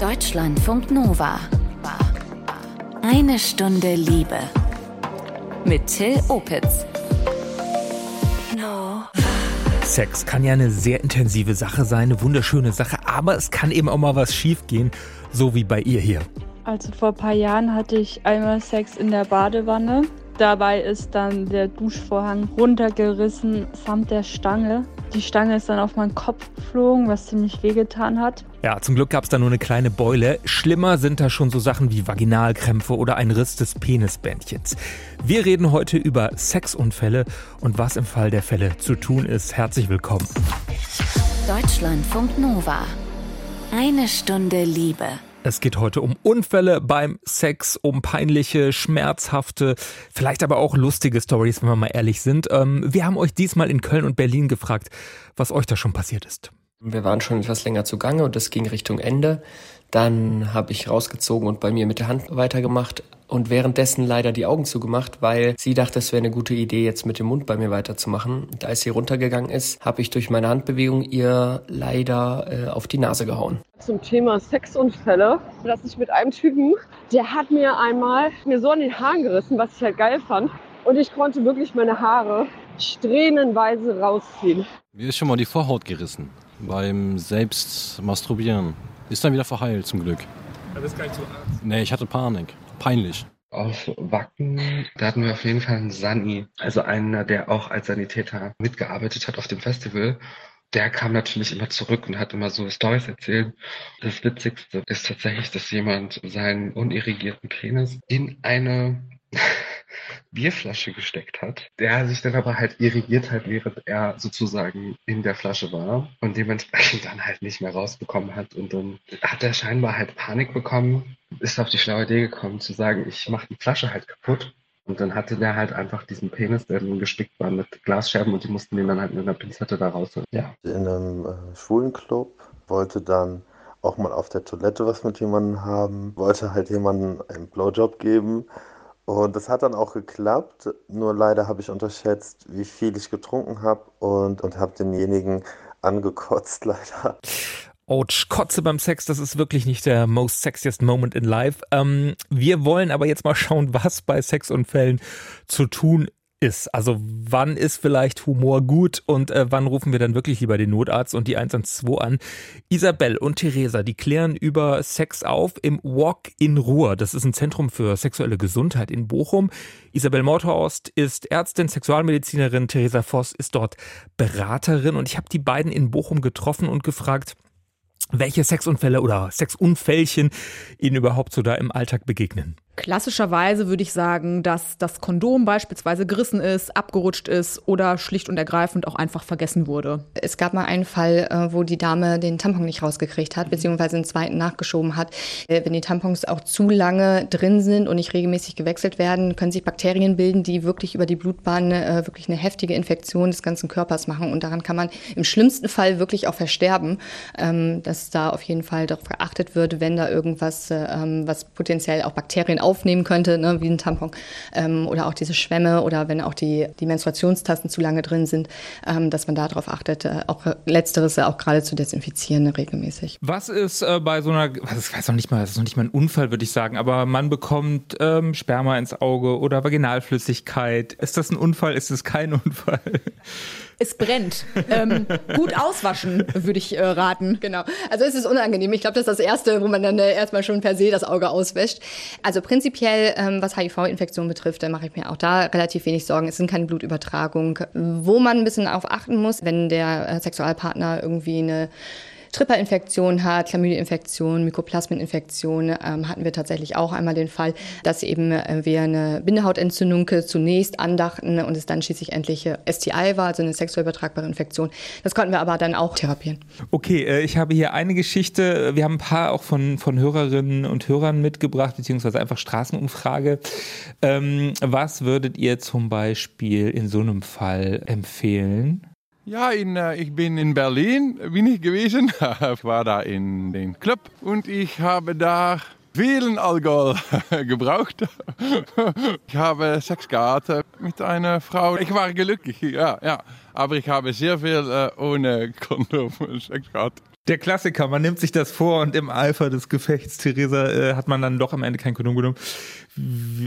Deutschlandfunk Nova. Eine Stunde Liebe. Mit Till Opitz. Sex kann ja eine sehr intensive Sache sein, eine wunderschöne Sache, aber es kann eben auch mal was schiefgehen, so wie bei ihr hier. Also vor ein paar Jahren hatte ich einmal Sex in der Badewanne. Dabei ist dann der Duschvorhang runtergerissen samt der Stange. Die Stange ist dann auf meinen Kopf geflogen, was ziemlich wehgetan hat. Ja, zum Glück gab es da nur eine kleine Beule. Schlimmer sind da schon so Sachen wie Vaginalkrämpfe oder ein Riss des Penisbändchens. Wir reden heute über Sexunfälle und was im Fall der Fälle zu tun ist. Herzlich willkommen. Deutschlandfunk Nova. Eine Stunde Liebe. Es geht heute um Unfälle beim Sex, um peinliche, schmerzhafte, vielleicht aber auch lustige Stories, wenn wir mal ehrlich sind. Ähm, wir haben euch diesmal in Köln und Berlin gefragt, was euch da schon passiert ist. Wir waren schon etwas länger zugange und es ging Richtung Ende. Dann habe ich rausgezogen und bei mir mit der Hand weitergemacht und währenddessen leider die Augen zugemacht, weil sie dachte, es wäre eine gute Idee, jetzt mit dem Mund bei mir weiterzumachen. Und als sie runtergegangen ist, habe ich durch meine Handbewegung ihr leider äh, auf die Nase gehauen. Zum Thema Sexunfälle, dass ich mit einem Typen, der hat mir einmal mir so an den Haaren gerissen, was ich halt geil fand. Und ich konnte wirklich meine Haare strähnenweise rausziehen. Mir ist schon mal die Vorhaut gerissen beim Selbstmasturbieren. Ist dann wieder verheilt, zum Glück. Aber ist gar nicht so Angst. Nee, ich hatte Panik. Peinlich. Auf Wacken, da hatten wir auf jeden Fall einen Sani, also einer, der auch als Sanitäter mitgearbeitet hat auf dem Festival. Der kam natürlich immer zurück und hat immer so Stories erzählt. Das Witzigste ist tatsächlich, dass jemand seinen unirrigierten Penis in eine Bierflasche gesteckt hat, der sich dann aber halt irrigiert hat, während er sozusagen in der Flasche war und dementsprechend dann halt nicht mehr rausbekommen hat und dann hat er scheinbar halt Panik bekommen, ist auf die schlaue Idee gekommen zu sagen, ich mache die Flasche halt kaputt und dann hatte der halt einfach diesen Penis, der dann gespickt war mit Glasscherben und die mussten den dann halt mit einer Pinzette da rausholen. Ja. In einem äh, schwulen Club wollte dann auch mal auf der Toilette was mit jemandem haben, wollte halt jemandem einen Blowjob geben und das hat dann auch geklappt, nur leider habe ich unterschätzt, wie viel ich getrunken habe und, und habe denjenigen angekotzt, leider. Ouch, Kotze beim Sex, das ist wirklich nicht der most sexiest moment in life. Ähm, wir wollen aber jetzt mal schauen, was bei Sexunfällen zu tun ist. Also wann ist vielleicht Humor gut und äh, wann rufen wir dann wirklich lieber den Notarzt und die 112 an? Isabel und Theresa, die klären über Sex auf im Walk in Ruhr. Das ist ein Zentrum für sexuelle Gesundheit in Bochum. Isabel Mordhorst ist Ärztin, Sexualmedizinerin. Theresa Voss ist dort Beraterin und ich habe die beiden in Bochum getroffen und gefragt, welche Sexunfälle oder Sexunfällchen Ihnen überhaupt so da im Alltag begegnen. Klassischerweise würde ich sagen, dass das Kondom beispielsweise gerissen ist, abgerutscht ist oder schlicht und ergreifend auch einfach vergessen wurde. Es gab mal einen Fall, äh, wo die Dame den Tampon nicht rausgekriegt hat, beziehungsweise einen zweiten nachgeschoben hat. Äh, wenn die Tampons auch zu lange drin sind und nicht regelmäßig gewechselt werden, können sich Bakterien bilden, die wirklich über die Blutbahn äh, wirklich eine heftige Infektion des ganzen Körpers machen. Und daran kann man im schlimmsten Fall wirklich auch versterben, ähm, dass da auf jeden Fall darauf geachtet wird, wenn da irgendwas, ähm, was potenziell auch Bakterien aufnehmen könnte, ne, wie ein Tampon ähm, oder auch diese Schwämme oder wenn auch die, die Menstruationstasten zu lange drin sind, ähm, dass man darauf achtet, äh, auch letzteres auch gerade zu desinfizieren regelmäßig. Was ist äh, bei so einer, das weiß noch nicht mal, das ist noch nicht mal ein Unfall, würde ich sagen, aber man bekommt ähm, Sperma ins Auge oder Vaginalflüssigkeit. Ist das ein Unfall? Ist es kein Unfall? Es brennt. Ähm, gut auswaschen, würde ich äh, raten. Genau. Also es ist unangenehm. Ich glaube, das ist das Erste, wo man dann äh, erstmal schon per se das Auge auswäscht. Also prinzipiell, ähm, was HIV-Infektionen betrifft, da mache ich mir auch da relativ wenig Sorgen. Es sind keine Blutübertragung. Wo man ein bisschen auf achten muss, wenn der äh, Sexualpartner irgendwie eine Tripperinfektion hat, Chlamydia-Infektion, Mykoplasmeninfektion, ähm, hatten wir tatsächlich auch einmal den Fall, dass eben äh, wir eine Bindehautentzündung zunächst andachten und es dann schließlich endlich äh, STI war, also eine sexuell übertragbare Infektion. Das konnten wir aber dann auch therapieren. Okay, äh, ich habe hier eine Geschichte. Wir haben ein paar auch von, von Hörerinnen und Hörern mitgebracht, beziehungsweise einfach Straßenumfrage. Ähm, was würdet ihr zum Beispiel in so einem Fall empfehlen? Ja, in, äh, ich bin in Berlin, bin ich gewesen. ich war da in den Club und ich habe da vielen Alkohol gebraucht. ich habe Sex gehabt mit einer Frau. Ich war glücklich, ja, ja. Aber ich habe sehr viel äh, ohne Kondom Sex gehabt. Der Klassiker, man nimmt sich das vor und im Eifer des Gefechts, Theresa, äh, hat man dann doch am Ende kein Kondom genommen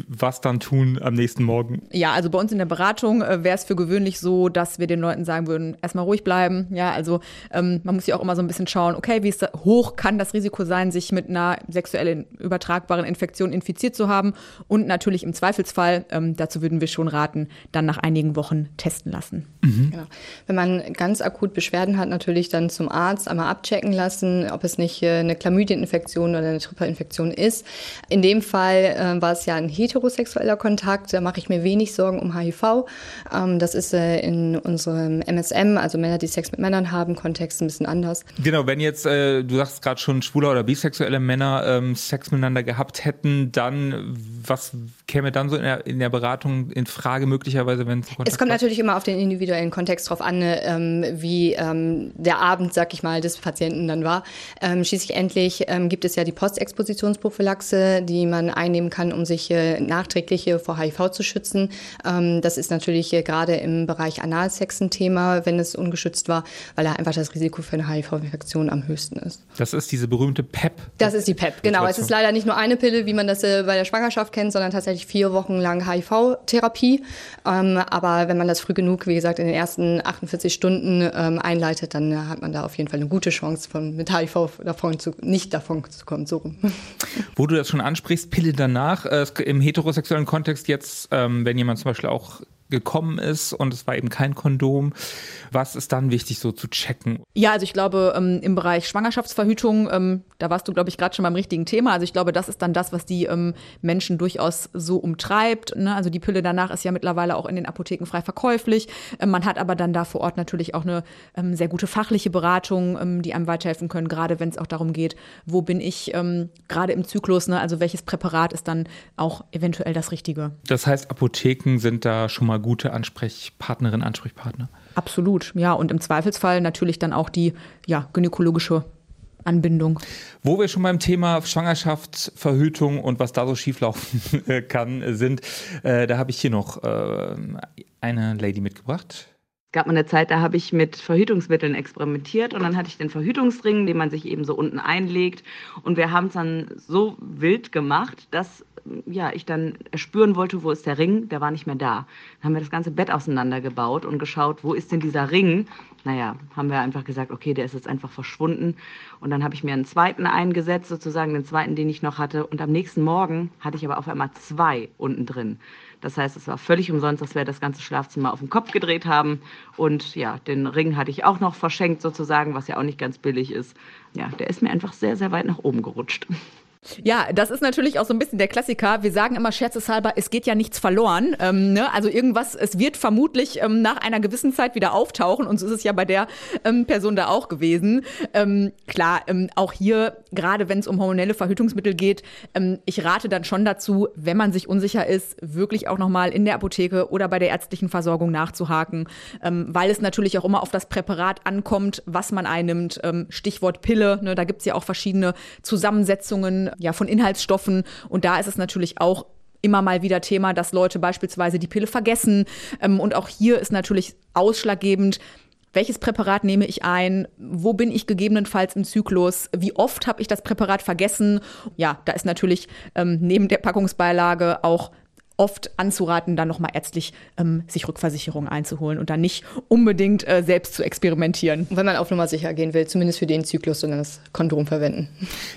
was dann tun am nächsten Morgen? Ja, also bei uns in der Beratung äh, wäre es für gewöhnlich so, dass wir den Leuten sagen würden, erstmal ruhig bleiben. Ja, also ähm, man muss ja auch immer so ein bisschen schauen, okay, wie ist da, hoch kann das Risiko sein, sich mit einer sexuell übertragbaren Infektion infiziert zu haben und natürlich im Zweifelsfall, ähm, dazu würden wir schon raten, dann nach einigen Wochen testen lassen. Mhm. Genau. Wenn man ganz akut Beschwerden hat, natürlich dann zum Arzt einmal abchecken lassen, ob es nicht äh, eine Chlamydieninfektion oder eine Tripperinfektion ist. In dem Fall äh, war es ja ein heterosexueller Kontakt, da mache ich mir wenig Sorgen um HIV. Ähm, das ist äh, in unserem MSM, also Männer, die Sex mit Männern haben, Kontext ein bisschen anders. Genau, wenn jetzt, äh, du sagst gerade schon, schwule oder bisexuelle Männer ähm, Sex miteinander gehabt hätten, dann was käme dann so in der, in der Beratung in Frage möglicherweise, wenn es Es kommt natürlich immer auf den individuellen Kontext drauf an, ähm, wie ähm, der Abend, sag ich mal, des Patienten dann war. Ähm, schließlich endlich ähm, gibt es ja die Postexpositionsprophylaxe, die man einnehmen kann, um sich äh, nachträglich vor HIV zu schützen. Ähm, das ist natürlich äh, gerade im Bereich Analsex ein Thema, wenn es ungeschützt war, weil da einfach das Risiko für eine HIV-Infektion am höchsten ist. Das ist diese berühmte PEP. Das ist die PEP, genau. Es ist leider nicht nur eine Pille, wie man das äh, bei der Schwangerschaft kennt, sondern tatsächlich vier Wochen lang HIV-Therapie. Ähm, aber wenn man das früh genug, wie gesagt, in den ersten 48 Stunden ähm, einleitet, dann hat man da auf jeden Fall eine gute Chance, von, mit HIV davon zu, nicht davon zu kommen. So. Wo du das schon ansprichst, Pille danach, äh, im heterosexuellen Kontext jetzt, ähm, wenn jemand zum Beispiel auch gekommen ist und es war eben kein Kondom. Was ist dann wichtig so zu checken? Ja, also ich glaube, ähm, im Bereich Schwangerschaftsverhütung, ähm, da warst du, glaube ich, gerade schon beim richtigen Thema. Also ich glaube, das ist dann das, was die ähm, Menschen durchaus so umtreibt. Ne? Also die Pille danach ist ja mittlerweile auch in den Apotheken frei verkäuflich. Ähm, man hat aber dann da vor Ort natürlich auch eine ähm, sehr gute fachliche Beratung, ähm, die einem weiterhelfen können, gerade wenn es auch darum geht, wo bin ich gerade im Zyklus, ne? also welches Präparat ist dann auch eventuell das Richtige. Das heißt, Apotheken sind da schon mal gute Ansprechpartnerin, Ansprechpartner. Absolut, ja. Und im Zweifelsfall natürlich dann auch die ja, gynäkologische Anbindung. Wo wir schon beim Thema Schwangerschaft, Verhütung und was da so schieflaufen kann sind, äh, da habe ich hier noch äh, eine Lady mitgebracht. Gab mal eine Zeit, da habe ich mit Verhütungsmitteln experimentiert und dann hatte ich den Verhütungsring, den man sich eben so unten einlegt. Und wir haben es dann so wild gemacht, dass ja, ich dann spüren wollte, wo ist der Ring, der war nicht mehr da. Dann haben wir das ganze Bett auseinandergebaut und geschaut, wo ist denn dieser Ring? Naja, haben wir einfach gesagt, okay, der ist jetzt einfach verschwunden. Und dann habe ich mir einen zweiten eingesetzt, sozusagen den zweiten, den ich noch hatte. Und am nächsten Morgen hatte ich aber auf einmal zwei unten drin. Das heißt, es war völlig umsonst, dass wir das ganze Schlafzimmer auf den Kopf gedreht haben. Und ja, den Ring hatte ich auch noch verschenkt sozusagen, was ja auch nicht ganz billig ist. Ja, der ist mir einfach sehr, sehr weit nach oben gerutscht. Ja, das ist natürlich auch so ein bisschen der Klassiker. Wir sagen immer scherzeshalber, es geht ja nichts verloren. Ähm, ne? Also irgendwas, es wird vermutlich ähm, nach einer gewissen Zeit wieder auftauchen und so ist es ja bei der ähm, Person da auch gewesen. Ähm, klar, ähm, auch hier, gerade wenn es um hormonelle Verhütungsmittel geht, ähm, ich rate dann schon dazu, wenn man sich unsicher ist, wirklich auch nochmal in der Apotheke oder bei der ärztlichen Versorgung nachzuhaken, weil es natürlich auch immer auf das Präparat ankommt, was man einnimmt. Stichwort Pille, ne? da gibt es ja auch verschiedene Zusammensetzungen ja, von Inhaltsstoffen. Und da ist es natürlich auch immer mal wieder Thema, dass Leute beispielsweise die Pille vergessen. Ähm, und auch hier ist natürlich ausschlaggebend, welches Präparat nehme ich ein? Wo bin ich gegebenenfalls im Zyklus? Wie oft habe ich das Präparat vergessen? Ja, da ist natürlich ähm, neben der Packungsbeilage auch oft anzuraten, dann nochmal ärztlich ähm, sich Rückversicherungen einzuholen und dann nicht unbedingt äh, selbst zu experimentieren. Und wenn man auf Nummer sicher gehen will, zumindest für den Zyklus, sondern das Kondom verwenden.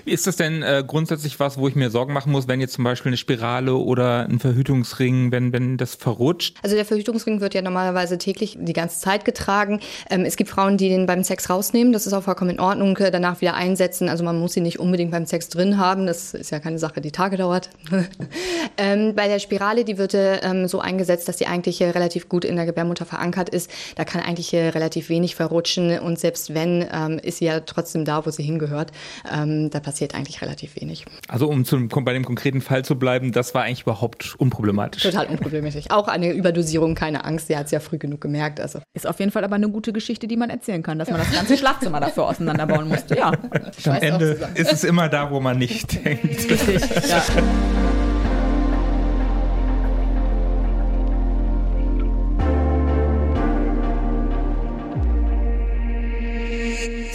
Wie ist das denn äh, grundsätzlich was, wo ich mir Sorgen machen muss, wenn jetzt zum Beispiel eine Spirale oder ein Verhütungsring, wenn, wenn das verrutscht? Also der Verhütungsring wird ja normalerweise täglich die ganze Zeit getragen. Ähm, es gibt Frauen, die den beim Sex rausnehmen. Das ist auch vollkommen in Ordnung. Äh, danach wieder einsetzen. Also man muss ihn nicht unbedingt beim Sex drin haben. Das ist ja keine Sache, die Tage dauert. ähm, bei der Spirale Spirale, die wird ähm, so eingesetzt, dass die eigentlich äh, relativ gut in der Gebärmutter verankert ist. Da kann eigentlich äh, relativ wenig verrutschen und selbst wenn, ähm, ist sie ja trotzdem da, wo sie hingehört. Ähm, da passiert eigentlich relativ wenig. Also um zum, bei dem konkreten Fall zu bleiben, das war eigentlich überhaupt unproblematisch. Total unproblematisch. Auch eine Überdosierung, keine Angst. Sie hat es ja früh genug gemerkt. Also. Ist auf jeden Fall aber eine gute Geschichte, die man erzählen kann, dass man das ganze Schlafzimmer dafür auseinanderbauen musste. Ja. Am Ende ist es immer da, wo man nicht denkt. Richtig, ja.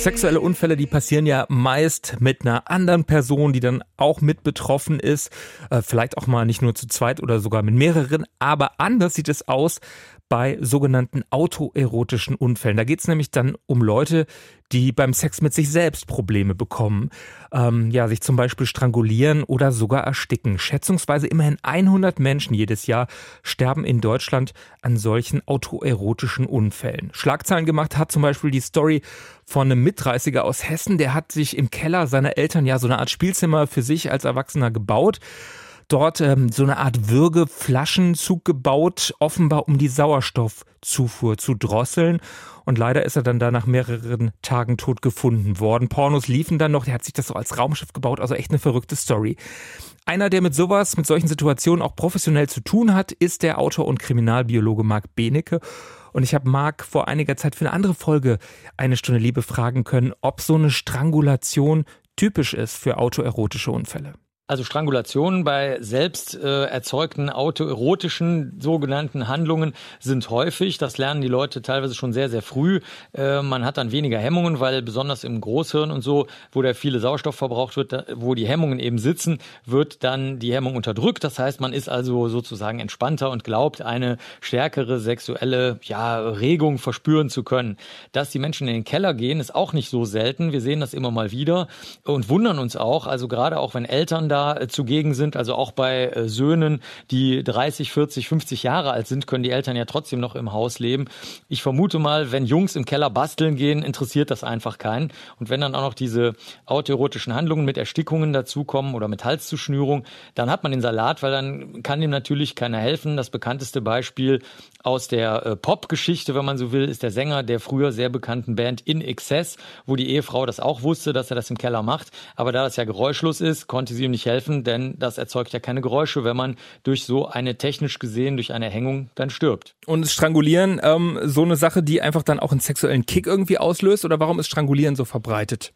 Sexuelle Unfälle, die passieren ja meist mit einer anderen Person, die dann auch mit betroffen ist. Äh, vielleicht auch mal nicht nur zu zweit oder sogar mit mehreren. Aber anders sieht es aus bei sogenannten autoerotischen Unfällen. Da geht es nämlich dann um Leute, die beim Sex mit sich selbst Probleme bekommen, ähm, ja, sich zum Beispiel strangulieren oder sogar ersticken. Schätzungsweise immerhin 100 Menschen jedes Jahr sterben in Deutschland an solchen autoerotischen Unfällen. Schlagzeilen gemacht hat zum Beispiel die Story von einem Mitreißiger aus Hessen, der hat sich im Keller seiner Eltern ja so eine Art Spielzimmer für sich als Erwachsener gebaut dort ähm, so eine Art Würgeflaschenzug gebaut, offenbar um die Sauerstoffzufuhr zu drosseln. Und leider ist er dann da nach mehreren Tagen tot gefunden worden. Pornos liefen dann noch, der hat sich das so als Raumschiff gebaut, also echt eine verrückte Story. Einer, der mit sowas, mit solchen Situationen auch professionell zu tun hat, ist der Autor und Kriminalbiologe Marc Benecke. Und ich habe Marc vor einiger Zeit für eine andere Folge eine Stunde Liebe fragen können, ob so eine Strangulation typisch ist für autoerotische Unfälle. Also Strangulationen bei selbst äh, erzeugten autoerotischen sogenannten Handlungen sind häufig. Das lernen die Leute teilweise schon sehr, sehr früh. Äh, man hat dann weniger Hemmungen, weil besonders im Großhirn und so, wo der viele Sauerstoff verbraucht wird, da, wo die Hemmungen eben sitzen, wird dann die Hemmung unterdrückt. Das heißt, man ist also sozusagen entspannter und glaubt, eine stärkere sexuelle ja, Regung verspüren zu können. Dass die Menschen in den Keller gehen, ist auch nicht so selten. Wir sehen das immer mal wieder und wundern uns auch. Also gerade auch wenn Eltern da äh, zugegen sind. Also auch bei äh, Söhnen, die 30, 40, 50 Jahre alt sind, können die Eltern ja trotzdem noch im Haus leben. Ich vermute mal, wenn Jungs im Keller basteln gehen, interessiert das einfach keinen. Und wenn dann auch noch diese autoerotischen Handlungen mit Erstickungen dazukommen oder mit Halszuschnürung, dann hat man den Salat, weil dann kann ihm natürlich keiner helfen. Das bekannteste Beispiel aus der äh, Pop-Geschichte, wenn man so will, ist der Sänger der früher sehr bekannten Band In Excess, wo die Ehefrau das auch wusste, dass er das im Keller macht. Aber da das ja geräuschlos ist, konnte sie ihm nicht helfen, denn das erzeugt ja keine Geräusche, wenn man durch so eine technisch gesehen, durch eine Hängung dann stirbt. Und Strangulieren, ähm, so eine Sache, die einfach dann auch einen sexuellen Kick irgendwie auslöst? Oder warum ist Strangulieren so verbreitet?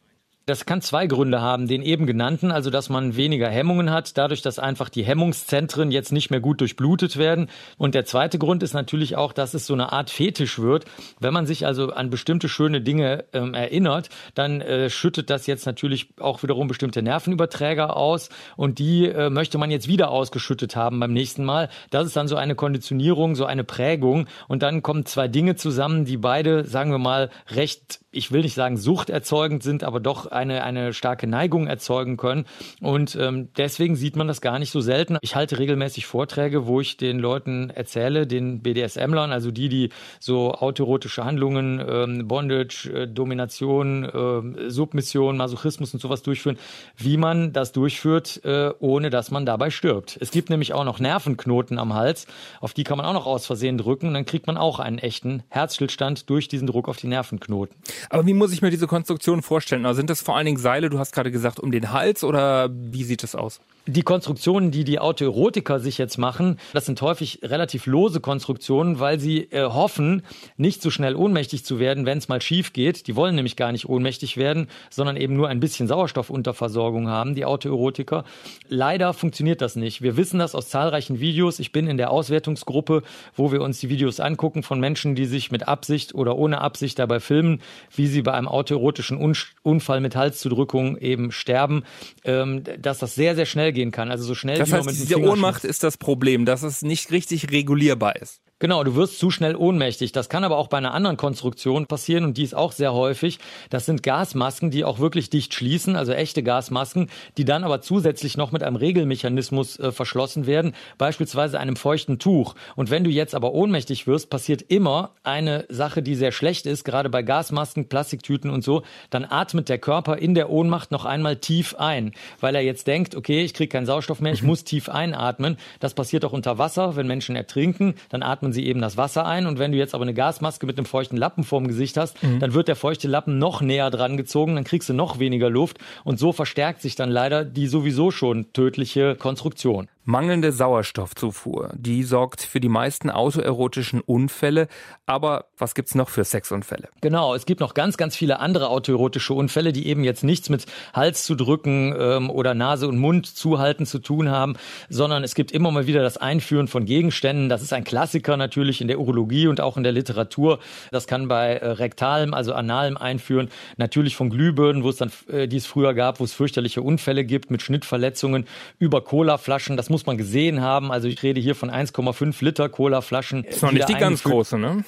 Das kann zwei Gründe haben, den eben genannten, also dass man weniger Hemmungen hat, dadurch, dass einfach die Hemmungszentren jetzt nicht mehr gut durchblutet werden. Und der zweite Grund ist natürlich auch, dass es so eine Art Fetisch wird. Wenn man sich also an bestimmte schöne Dinge ähm, erinnert, dann äh, schüttet das jetzt natürlich auch wiederum bestimmte Nervenüberträger aus und die äh, möchte man jetzt wieder ausgeschüttet haben beim nächsten Mal. Das ist dann so eine Konditionierung, so eine Prägung und dann kommen zwei Dinge zusammen, die beide, sagen wir mal, recht ich will nicht sagen suchterzeugend sind, aber doch eine, eine starke Neigung erzeugen können. Und ähm, deswegen sieht man das gar nicht so selten. Ich halte regelmäßig Vorträge, wo ich den Leuten erzähle, den BDSM-Lern, also die, die so autoerotische Handlungen, ähm, Bondage, äh, Domination, äh, Submission, Masochismus und sowas durchführen, wie man das durchführt, äh, ohne dass man dabei stirbt. Es gibt nämlich auch noch Nervenknoten am Hals, auf die kann man auch noch aus Versehen drücken und dann kriegt man auch einen echten Herzstillstand durch diesen Druck auf die Nervenknoten. Aber wie muss ich mir diese Konstruktion vorstellen? Also sind das vor allen Dingen Seile, du hast gerade gesagt, um den Hals oder wie sieht das aus? Die Konstruktionen, die die Autoerotiker sich jetzt machen, das sind häufig relativ lose Konstruktionen, weil sie äh, hoffen, nicht so schnell ohnmächtig zu werden, wenn es mal schief geht. Die wollen nämlich gar nicht ohnmächtig werden, sondern eben nur ein bisschen Sauerstoffunterversorgung haben, die Autoerotiker. Leider funktioniert das nicht. Wir wissen das aus zahlreichen Videos. Ich bin in der Auswertungsgruppe, wo wir uns die Videos angucken von Menschen, die sich mit Absicht oder ohne Absicht dabei filmen, wie sie bei einem autoerotischen Unfall mit Halszudrückung eben sterben, ähm, dass das sehr, sehr schnell gehen kann. Also so schnell das wie heißt, man mit diese Ohnmacht ist das Problem, dass es nicht richtig regulierbar ist. Genau, du wirst zu schnell ohnmächtig. Das kann aber auch bei einer anderen Konstruktion passieren und die ist auch sehr häufig. Das sind Gasmasken, die auch wirklich dicht schließen, also echte Gasmasken, die dann aber zusätzlich noch mit einem Regelmechanismus äh, verschlossen werden, beispielsweise einem feuchten Tuch. Und wenn du jetzt aber ohnmächtig wirst, passiert immer eine Sache, die sehr schlecht ist, gerade bei Gasmasken, Plastiktüten und so, dann atmet der Körper in der Ohnmacht noch einmal tief ein, weil er jetzt denkt, okay, ich kriege keinen Sauerstoff mehr, ich Mhm. muss tief einatmen. Das passiert auch unter Wasser, wenn Menschen ertrinken, dann atmen sie eben das Wasser ein und wenn du jetzt aber eine Gasmaske mit einem feuchten Lappen vorm Gesicht hast, Mhm. dann wird der feuchte Lappen noch näher dran gezogen, dann kriegst du noch weniger Luft und so verstärkt sich dann leider die sowieso schon tödliche Konstruktion. Mangelnde Sauerstoffzufuhr, die sorgt für die meisten autoerotischen Unfälle. Aber was gibt's noch für Sexunfälle? Genau, es gibt noch ganz, ganz viele andere autoerotische Unfälle, die eben jetzt nichts mit Hals zu drücken ähm, oder Nase und Mund zuhalten zu tun haben, sondern es gibt immer mal wieder das Einführen von Gegenständen. Das ist ein Klassiker natürlich in der Urologie und auch in der Literatur. Das kann bei äh, rektalem, also analem Einführen, natürlich von Glühbirnen, wo es dann, äh, die es früher gab, wo es fürchterliche Unfälle gibt mit Schnittverletzungen über Colaflaschen. Das muss man gesehen haben. Also ich rede hier von 1,5 Liter Colaflaschen. Ist noch nicht die ganz große, ne?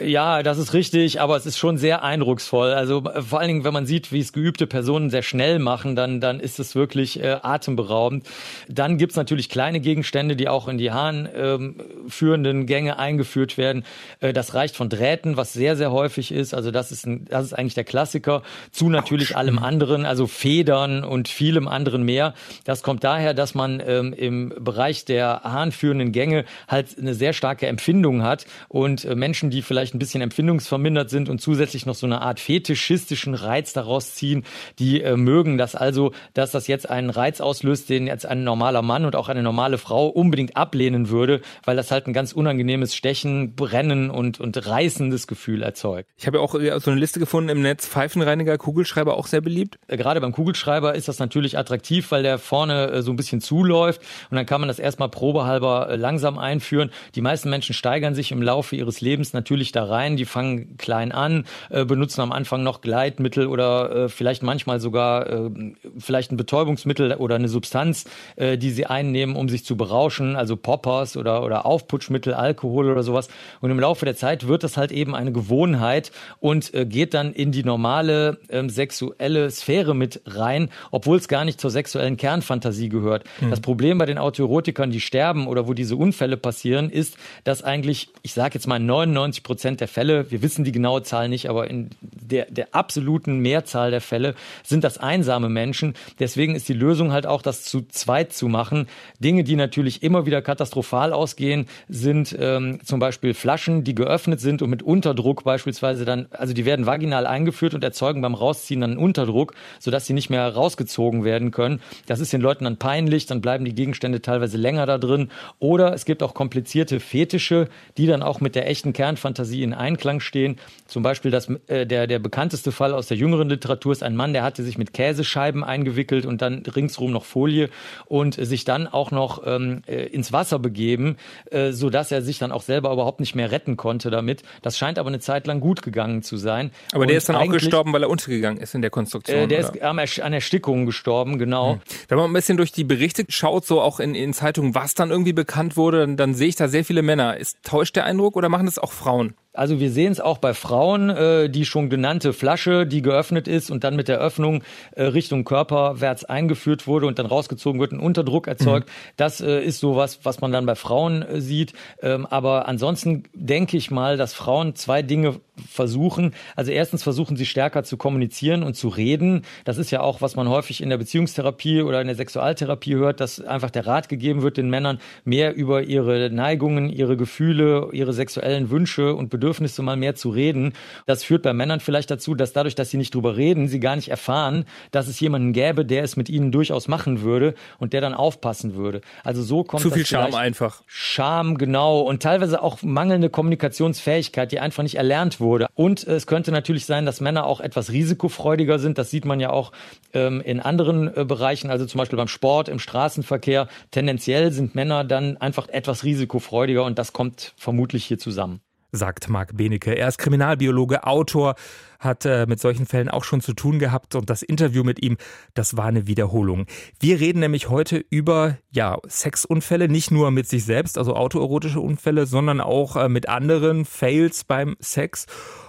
Ja, das ist richtig, aber es ist schon sehr eindrucksvoll. Also vor allen Dingen, wenn man sieht, wie es geübte Personen sehr schnell machen, dann, dann ist es wirklich äh, atemberaubend. Dann gibt's natürlich kleine Gegenstände, die auch in die Hahn ähm, führenden Gänge eingeführt werden. Äh, das reicht von Drähten, was sehr, sehr häufig ist. Also das ist, ein, das ist eigentlich der Klassiker, zu natürlich allem anderen, also Federn und vielem anderen mehr. Das kommt daher, dass man ähm, im Bereich der hahnführenden Gänge halt eine sehr starke Empfindung hat und äh, Menschen, die vielleicht ein bisschen empfindungsvermindert sind und zusätzlich noch so eine Art fetischistischen Reiz daraus ziehen, die äh, mögen das also, dass das jetzt einen Reiz auslöst, den jetzt ein normaler Mann und auch eine normale Frau unbedingt ablehnen würde, weil das halt ein ganz unangenehmes Stechen, Brennen und, und reißendes Gefühl erzeugt. Ich habe ja auch äh, so eine Liste gefunden im Netz, Pfeifenreiniger, Kugelschreiber auch sehr beliebt. Äh, gerade beim Kugelschreiber ist das natürlich attraktiv, weil der vorne äh, so ein bisschen zuläuft und dann kann man das erstmal probehalber langsam einführen. Die meisten Menschen steigern sich im Laufe ihres Lebens natürlich da rein, die fangen klein an, benutzen am Anfang noch Gleitmittel oder vielleicht manchmal sogar vielleicht ein Betäubungsmittel oder eine Substanz, die sie einnehmen, um sich zu berauschen, also Poppers oder, oder Aufputschmittel, Alkohol oder sowas. Und im Laufe der Zeit wird das halt eben eine Gewohnheit und geht dann in die normale ähm, sexuelle Sphäre mit rein, obwohl es gar nicht zur sexuellen Kernfantasie gehört. Mhm. Das Problem bei den Autoerotikern, die sterben oder wo diese Unfälle passieren, ist, dass eigentlich, ich sage jetzt mal 99 Prozent der Fälle, wir wissen die genaue Zahl nicht, aber in der, der absoluten Mehrzahl der Fälle sind das einsame Menschen. Deswegen ist die Lösung halt auch, das zu zweit zu machen. Dinge, die natürlich immer wieder katastrophal ausgehen, sind ähm, zum Beispiel Flaschen, die geöffnet sind und mit Unterdruck beispielsweise dann, also die werden vaginal eingeführt und erzeugen beim Rausziehen dann einen Unterdruck, sodass sie nicht mehr rausgezogen werden können. Das ist den Leuten dann peinlich, dann bleiben die Gegenstände teilweise länger da drin. Oder es gibt auch komplizierte Fetische, die dann auch mit der echten Kernfantasie in Einklang stehen. Zum Beispiel das, äh, der, der bekannteste Fall aus der jüngeren Literatur ist ein Mann, der hatte sich mit Käsescheiben eingewickelt und dann ringsrum noch Folie und sich dann auch noch ähm, äh, ins Wasser begeben, äh, sodass er sich dann auch selber überhaupt nicht mehr retten konnte damit. Das scheint aber eine Zeit lang gut gegangen zu sein. Aber der ist dann auch gestorben, weil er untergegangen ist in der Konstruktion. Äh, der oder? ist an Erstickung gestorben, genau. Hm. Wenn man ein bisschen durch die Berichte schaut, so auch in, in Zeitungen, was dann irgendwie bekannt wurde, dann, dann sehe ich da sehr viele Männer. Ist täuscht der Eindruck oder machen das auch Frauen? Also wir sehen es auch bei Frauen, äh, die schon genannte Flasche, die geöffnet ist und dann mit der Öffnung äh, Richtung Körperwärts eingeführt wurde und dann rausgezogen wird, ein Unterdruck erzeugt. Mhm. Das äh, ist sowas, was man dann bei Frauen äh, sieht. Ähm, aber ansonsten denke ich mal, dass Frauen zwei Dinge versuchen. Also erstens versuchen sie stärker zu kommunizieren und zu reden. Das ist ja auch, was man häufig in der Beziehungstherapie oder in der Sexualtherapie hört, dass einfach der Rat gegeben wird, den Männern mehr über ihre Neigungen, ihre Gefühle, ihre sexuellen Wünsche und Bedürfnisse mal mehr zu reden. Das führt bei Männern vielleicht dazu, dass dadurch, dass sie nicht drüber reden, sie gar nicht erfahren, dass es jemanden gäbe, der es mit ihnen durchaus machen würde und der dann aufpassen würde. Also so kommt zu viel Scham einfach. Scham genau und teilweise auch mangelnde Kommunikationsfähigkeit, die einfach nicht erlernt wurde. Und es könnte natürlich sein, dass Männer auch etwas risikofreudiger sind. Das sieht man ja auch ähm, in anderen äh, Bereichen, also zum Beispiel beim Sport, im Straßenverkehr. Tendenziell sind Männer dann einfach etwas risikofreudiger und das kommt vermutlich hier zusammen sagt Marc Benecke. Er ist Kriminalbiologe, Autor, hat äh, mit solchen Fällen auch schon zu tun gehabt und das Interview mit ihm, das war eine Wiederholung. Wir reden nämlich heute über ja, Sexunfälle, nicht nur mit sich selbst, also autoerotische Unfälle, sondern auch äh, mit anderen Fails beim Sex.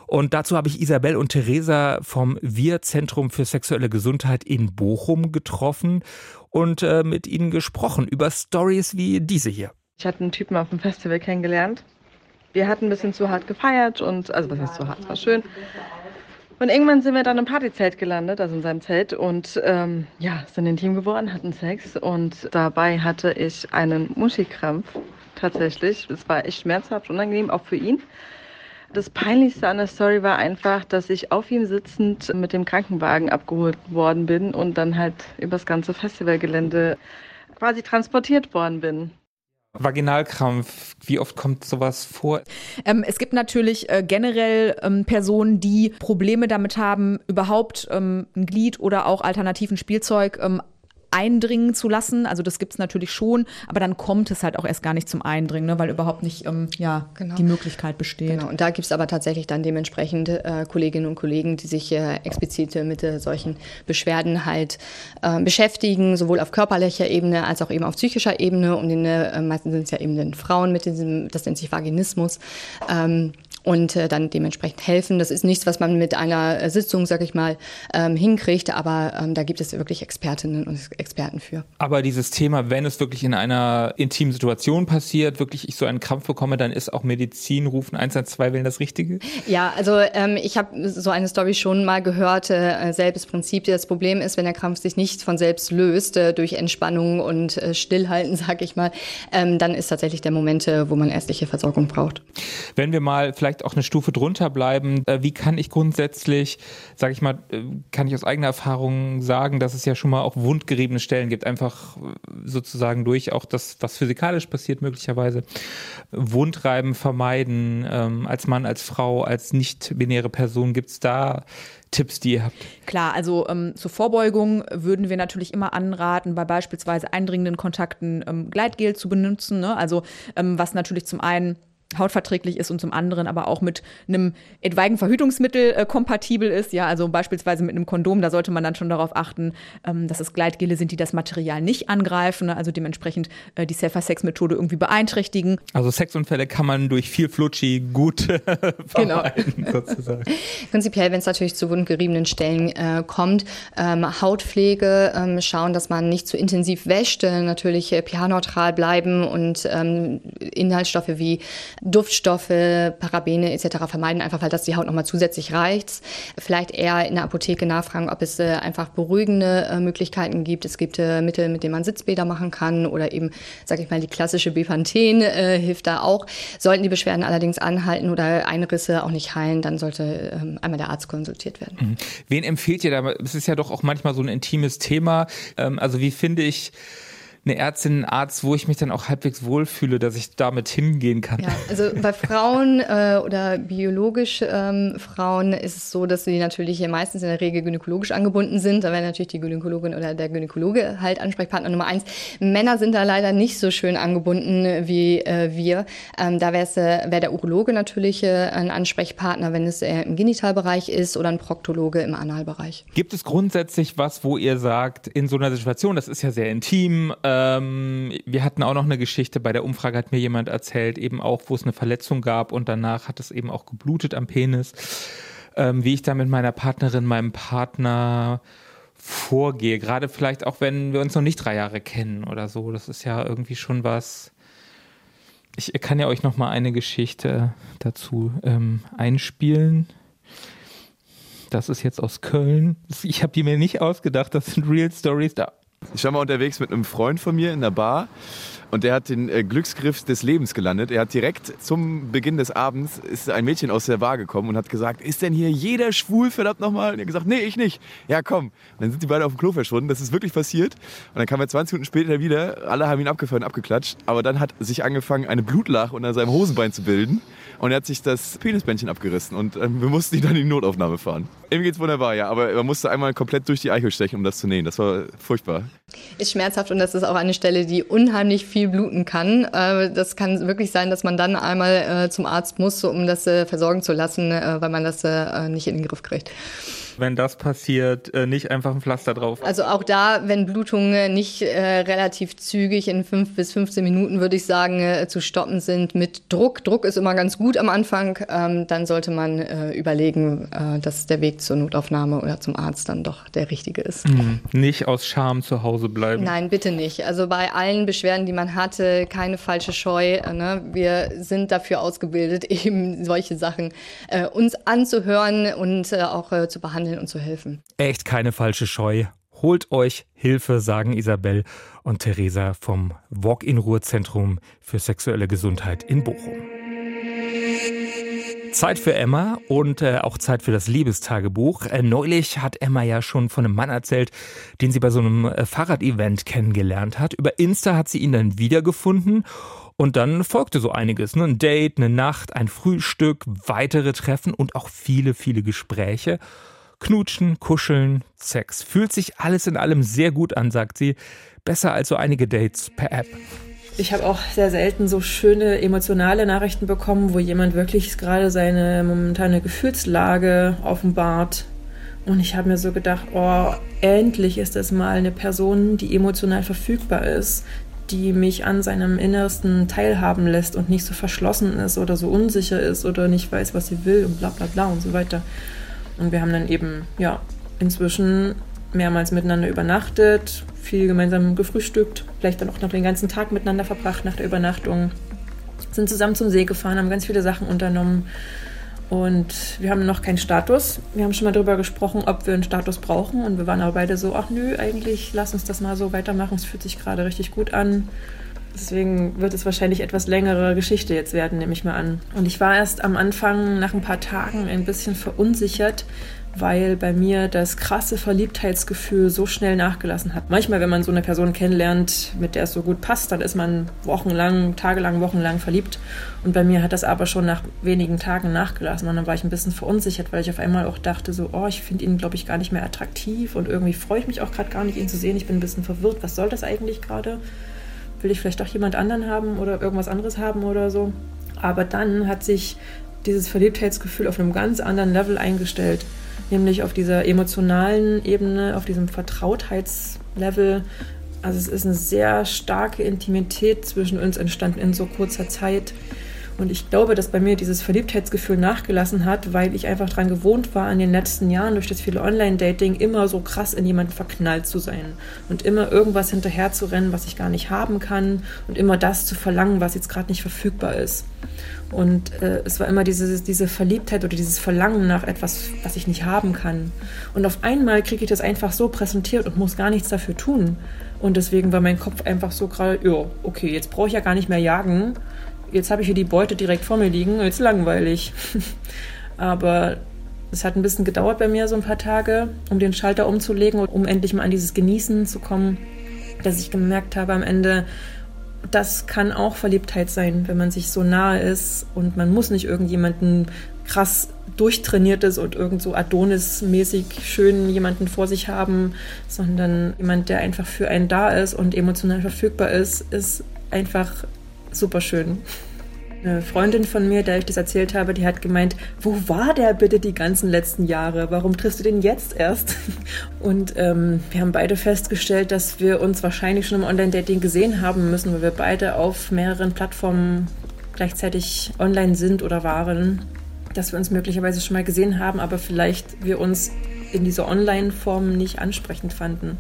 Und dazu habe ich Isabel und Theresa vom Wir-Zentrum für sexuelle Gesundheit in Bochum getroffen und äh, mit ihnen gesprochen über Stories wie diese hier. Ich hatte einen Typen auf dem Festival kennengelernt wir hatten ein bisschen zu hart gefeiert und, also was heißt zu hart, es war schön. Und irgendwann sind wir dann im Partyzelt gelandet, also in seinem Zelt und ähm, ja, sind intim geworden, hatten Sex und dabei hatte ich einen Muschikrampf tatsächlich. Es war echt schmerzhaft, unangenehm, auch für ihn. Das Peinlichste an der Story war einfach, dass ich auf ihm sitzend mit dem Krankenwagen abgeholt worden bin und dann halt übers ganze Festivalgelände quasi transportiert worden bin. Vaginalkrampf, wie oft kommt sowas vor? Ähm, es gibt natürlich äh, generell ähm, Personen, die Probleme damit haben, überhaupt ähm, ein Glied oder auch alternativen Spielzeug ähm, eindringen zu lassen. Also das gibt es natürlich schon, aber dann kommt es halt auch erst gar nicht zum Eindringen, ne, weil überhaupt nicht ähm, ja, genau. die Möglichkeit besteht. Genau, und da gibt es aber tatsächlich dann dementsprechend äh, Kolleginnen und Kollegen, die sich äh, explizit mit äh, solchen Beschwerden halt äh, beschäftigen, sowohl auf körperlicher Ebene als auch eben auf psychischer Ebene. Und den, äh, meistens sind es ja eben den Frauen mit diesem, das nennt sich Vaginismus. Ähm, und äh, dann dementsprechend helfen. Das ist nichts, was man mit einer Sitzung, sag ich mal, ähm, hinkriegt, aber ähm, da gibt es wirklich Expertinnen und Experten für. Aber dieses Thema, wenn es wirklich in einer intimen Situation passiert, wirklich ich so einen Krampf bekomme, dann ist auch Medizin rufen 112 wählen das Richtige? Ja, also ähm, ich habe so eine Story schon mal gehört, äh, selbes Prinzip. Das Problem ist, wenn der Krampf sich nicht von selbst löst, äh, durch Entspannung und äh, Stillhalten, sag ich mal, ähm, dann ist tatsächlich der Moment, äh, wo man ärztliche Versorgung braucht. Wenn wir mal vielleicht vielleicht auch eine Stufe drunter bleiben. Äh, wie kann ich grundsätzlich, sage ich mal, äh, kann ich aus eigener Erfahrung sagen, dass es ja schon mal auch wundgeriebene Stellen gibt, einfach äh, sozusagen durch auch das, was physikalisch passiert möglicherweise, Wundreiben vermeiden, ähm, als Mann, als Frau, als nicht-binäre Person, gibt es da Tipps, die ihr habt? Klar, also ähm, zur Vorbeugung würden wir natürlich immer anraten, bei beispielsweise eindringenden Kontakten ähm, Gleitgel zu benutzen. Ne? Also ähm, was natürlich zum einen hautverträglich ist und zum anderen aber auch mit einem etwaigen Verhütungsmittel äh, kompatibel ist. Ja, also beispielsweise mit einem Kondom, da sollte man dann schon darauf achten, ähm, dass es Gleitgele sind, die das Material nicht angreifen, ne? also dementsprechend äh, die Safer-Sex-Methode irgendwie beeinträchtigen. Also Sexunfälle kann man durch viel Flutschi gut genau. vermeiden, genau. sozusagen. Prinzipiell, wenn es natürlich zu wundgeriebenen Stellen äh, kommt, ähm, Hautpflege, ähm, schauen, dass man nicht zu intensiv wäscht, äh, natürlich äh, pH-neutral bleiben und ähm, Inhaltsstoffe wie Duftstoffe, Parabene etc. vermeiden, einfach weil das die Haut nochmal zusätzlich reizt. Vielleicht eher in der Apotheke nachfragen, ob es äh, einfach beruhigende äh, Möglichkeiten gibt. Es gibt äh, Mittel, mit denen man Sitzbäder machen kann oder eben, sag ich mal, die klassische Bepanthen äh, hilft da auch. Sollten die Beschwerden allerdings anhalten oder Einrisse auch nicht heilen, dann sollte ähm, einmal der Arzt konsultiert werden. Mhm. Wen empfiehlt ihr da? Es ist ja doch auch manchmal so ein intimes Thema. Ähm, also wie finde ich eine Ärztin, einen Arzt, wo ich mich dann auch halbwegs wohlfühle, dass ich damit hingehen kann. Ja, also bei Frauen äh, oder biologisch ähm, Frauen ist es so, dass sie natürlich meistens in der Regel gynäkologisch angebunden sind. Da wäre natürlich die Gynäkologin oder der Gynäkologe halt Ansprechpartner Nummer eins. Männer sind da leider nicht so schön angebunden wie äh, wir. Ähm, da wäre äh, wär der Urologe natürlich äh, ein Ansprechpartner, wenn es eher im Genitalbereich ist oder ein Proktologe im Analbereich. Gibt es grundsätzlich was, wo ihr sagt, in so einer Situation, das ist ja sehr intim, äh, ähm, wir hatten auch noch eine Geschichte, bei der Umfrage hat mir jemand erzählt, eben auch, wo es eine Verletzung gab und danach hat es eben auch geblutet am Penis. Ähm, wie ich da mit meiner Partnerin, meinem Partner vorgehe. Gerade vielleicht auch, wenn wir uns noch nicht drei Jahre kennen oder so. Das ist ja irgendwie schon was. Ich kann ja euch noch mal eine Geschichte dazu ähm, einspielen. Das ist jetzt aus Köln. Ich habe die mir nicht ausgedacht. Das sind Real Stories. Da ich war mal unterwegs mit einem Freund von mir in der Bar und der hat den äh, Glücksgriff des Lebens gelandet. Er hat direkt zum Beginn des Abends ist ein Mädchen aus der Bar gekommen und hat gesagt, ist denn hier jeder schwul, verdammt nochmal? Und er hat gesagt, nee, ich nicht. Ja, komm. Und dann sind die beide auf dem Klo verschwunden. Das ist wirklich passiert. Und dann kam er 20 Minuten später wieder. Alle haben ihn abgefeuert und abgeklatscht. Aber dann hat sich angefangen, eine Blutlache unter seinem Hosenbein zu bilden. Und er hat sich das Penisbändchen abgerissen. Und ähm, wir mussten ihn dann in die Notaufnahme fahren. Ihm geht's wunderbar, ja. Aber man musste einmal komplett durch die Eichel stechen, um das zu nähen. Das war furchtbar. Ist schmerzhaft und das ist auch eine Stelle, die unheimlich viel bluten kann. Äh, das kann wirklich sein, dass man dann einmal äh, zum Arzt muss, um das äh, versorgen zu lassen, weil man das nicht in den Griff kriegt wenn das passiert, äh, nicht einfach ein Pflaster drauf? Also auch da, wenn Blutungen nicht äh, relativ zügig in fünf bis 15 Minuten, würde ich sagen, äh, zu stoppen sind mit Druck. Druck ist immer ganz gut am Anfang. Ähm, dann sollte man äh, überlegen, äh, dass der Weg zur Notaufnahme oder zum Arzt dann doch der richtige ist. Mhm. Nicht aus Scham zu Hause bleiben. Nein, bitte nicht. Also bei allen Beschwerden, die man hatte, keine falsche Scheu. Äh, ne? Wir sind dafür ausgebildet, eben solche Sachen uns anzuhören und auch zu behandeln behandeln und zu helfen. Echt keine falsche Scheu. Holt euch Hilfe, sagen Isabel und Theresa vom Walk-in-Ruhe-Zentrum für sexuelle Gesundheit in Bochum. Zeit für Emma und äh, auch Zeit für das Liebestagebuch. Äh, neulich hat Emma ja schon von einem Mann erzählt, den sie bei so einem äh, Fahrradevent kennengelernt hat. Über Insta hat sie ihn dann wiedergefunden und dann folgte so einiges. Ne? Ein Date, eine Nacht, ein Frühstück, weitere Treffen und auch viele, viele Gespräche. Knutschen, kuscheln, Sex. Fühlt sich alles in allem sehr gut an, sagt sie. Besser als so einige Dates per App. Ich habe auch sehr selten so schöne emotionale Nachrichten bekommen, wo jemand wirklich gerade seine momentane Gefühlslage offenbart. Und ich habe mir so gedacht, oh, endlich ist das mal eine Person, die emotional verfügbar ist, die mich an seinem Innersten teilhaben lässt und nicht so verschlossen ist oder so unsicher ist oder nicht weiß, was sie will und bla bla bla und so weiter. Und wir haben dann eben, ja, inzwischen mehrmals miteinander übernachtet, viel gemeinsam gefrühstückt, vielleicht dann auch noch den ganzen Tag miteinander verbracht nach der Übernachtung. Sind zusammen zum See gefahren, haben ganz viele Sachen unternommen. Und wir haben noch keinen Status. Wir haben schon mal darüber gesprochen, ob wir einen Status brauchen. Und wir waren aber beide so, ach nö, eigentlich lass uns das mal so weitermachen. Es fühlt sich gerade richtig gut an. Deswegen wird es wahrscheinlich etwas längere Geschichte jetzt werden, nehme ich mal an. Und ich war erst am Anfang nach ein paar Tagen ein bisschen verunsichert, weil bei mir das krasse Verliebtheitsgefühl so schnell nachgelassen hat. Manchmal, wenn man so eine Person kennenlernt, mit der es so gut passt, dann ist man wochenlang, tagelang, wochenlang verliebt. Und bei mir hat das aber schon nach wenigen Tagen nachgelassen. Und dann war ich ein bisschen verunsichert, weil ich auf einmal auch dachte, so, oh, ich finde ihn, glaube ich, gar nicht mehr attraktiv und irgendwie freue ich mich auch gerade gar nicht, ihn zu sehen. Ich bin ein bisschen verwirrt. Was soll das eigentlich gerade? Will ich vielleicht doch jemand anderen haben oder irgendwas anderes haben oder so? Aber dann hat sich dieses Verliebtheitsgefühl auf einem ganz anderen Level eingestellt nämlich auf dieser emotionalen Ebene, auf diesem Vertrautheitslevel. Also es ist eine sehr starke Intimität zwischen uns entstanden in so kurzer Zeit. Und ich glaube, dass bei mir dieses Verliebtheitsgefühl nachgelassen hat, weil ich einfach daran gewohnt war, in den letzten Jahren durch das viele Online-Dating immer so krass in jemanden verknallt zu sein und immer irgendwas hinterher zu rennen, was ich gar nicht haben kann und immer das zu verlangen, was jetzt gerade nicht verfügbar ist. Und äh, es war immer diese, diese Verliebtheit oder dieses Verlangen nach etwas, was ich nicht haben kann. Und auf einmal kriege ich das einfach so präsentiert und muss gar nichts dafür tun. Und deswegen war mein Kopf einfach so gerade, ja, okay, jetzt brauche ich ja gar nicht mehr jagen. Jetzt habe ich hier die Beute direkt vor mir liegen, jetzt langweilig. Aber es hat ein bisschen gedauert bei mir, so ein paar Tage, um den Schalter umzulegen und um endlich mal an dieses Genießen zu kommen, dass ich gemerkt habe am Ende, das kann auch Verliebtheit sein, wenn man sich so nahe ist und man muss nicht irgendjemanden krass durchtrainiertes und irgend so Adonis-mäßig schön jemanden vor sich haben, sondern jemand, der einfach für einen da ist und emotional verfügbar ist, ist einfach super schön. Eine Freundin von mir, der ich das erzählt habe, die hat gemeint, wo war der bitte die ganzen letzten Jahre? Warum triffst du den jetzt erst? Und ähm, wir haben beide festgestellt, dass wir uns wahrscheinlich schon im Online-Dating gesehen haben müssen, weil wir beide auf mehreren Plattformen gleichzeitig online sind oder waren. Dass wir uns möglicherweise schon mal gesehen haben, aber vielleicht wir uns in dieser Online-Form nicht ansprechend fanden.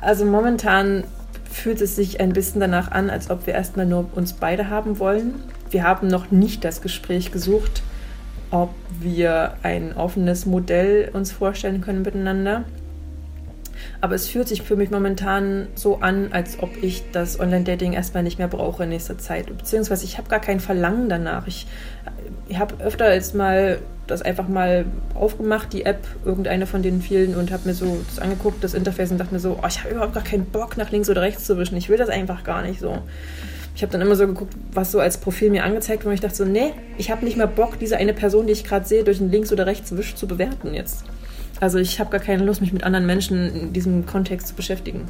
Also momentan fühlt es sich ein bisschen danach an, als ob wir erstmal nur uns beide haben wollen. Wir haben noch nicht das Gespräch gesucht, ob wir ein offenes Modell uns vorstellen können miteinander. Aber es fühlt sich für mich momentan so an, als ob ich das Online-Dating erstmal nicht mehr brauche in nächster Zeit. Beziehungsweise ich habe gar kein Verlangen danach. Ich, ich habe öfter jetzt mal das einfach mal aufgemacht, die App, irgendeine von den vielen, und habe mir so das angeguckt, das Interface, und dachte mir so, oh, ich habe überhaupt gar keinen Bock, nach links oder rechts zu wischen. Ich will das einfach gar nicht so. Ich habe dann immer so geguckt, was so als Profil mir angezeigt wurde. Und ich dachte so, nee, ich habe nicht mehr Bock, diese eine Person, die ich gerade sehe, durch einen links oder rechts Wisch zu bewerten jetzt. Also ich habe gar keine Lust, mich mit anderen Menschen in diesem Kontext zu beschäftigen.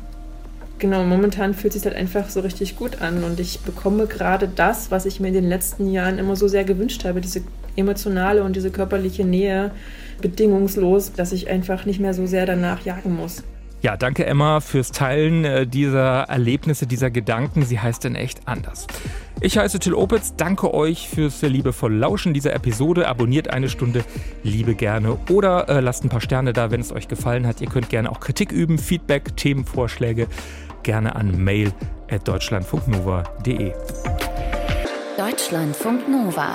Genau, momentan fühlt sich das einfach so richtig gut an und ich bekomme gerade das, was ich mir in den letzten Jahren immer so sehr gewünscht habe, diese emotionale und diese körperliche Nähe bedingungslos, dass ich einfach nicht mehr so sehr danach jagen muss. Ja, danke Emma fürs Teilen äh, dieser Erlebnisse, dieser Gedanken. Sie heißt denn echt anders. Ich heiße Till Opitz, danke euch fürs liebevolle Lauschen dieser Episode. Abonniert eine Stunde Liebe gerne oder äh, lasst ein paar Sterne da, wenn es euch gefallen hat. Ihr könnt gerne auch Kritik üben, Feedback, Themenvorschläge gerne an mail@deutschlandfunknova.de. Deutschlandfunk Nova.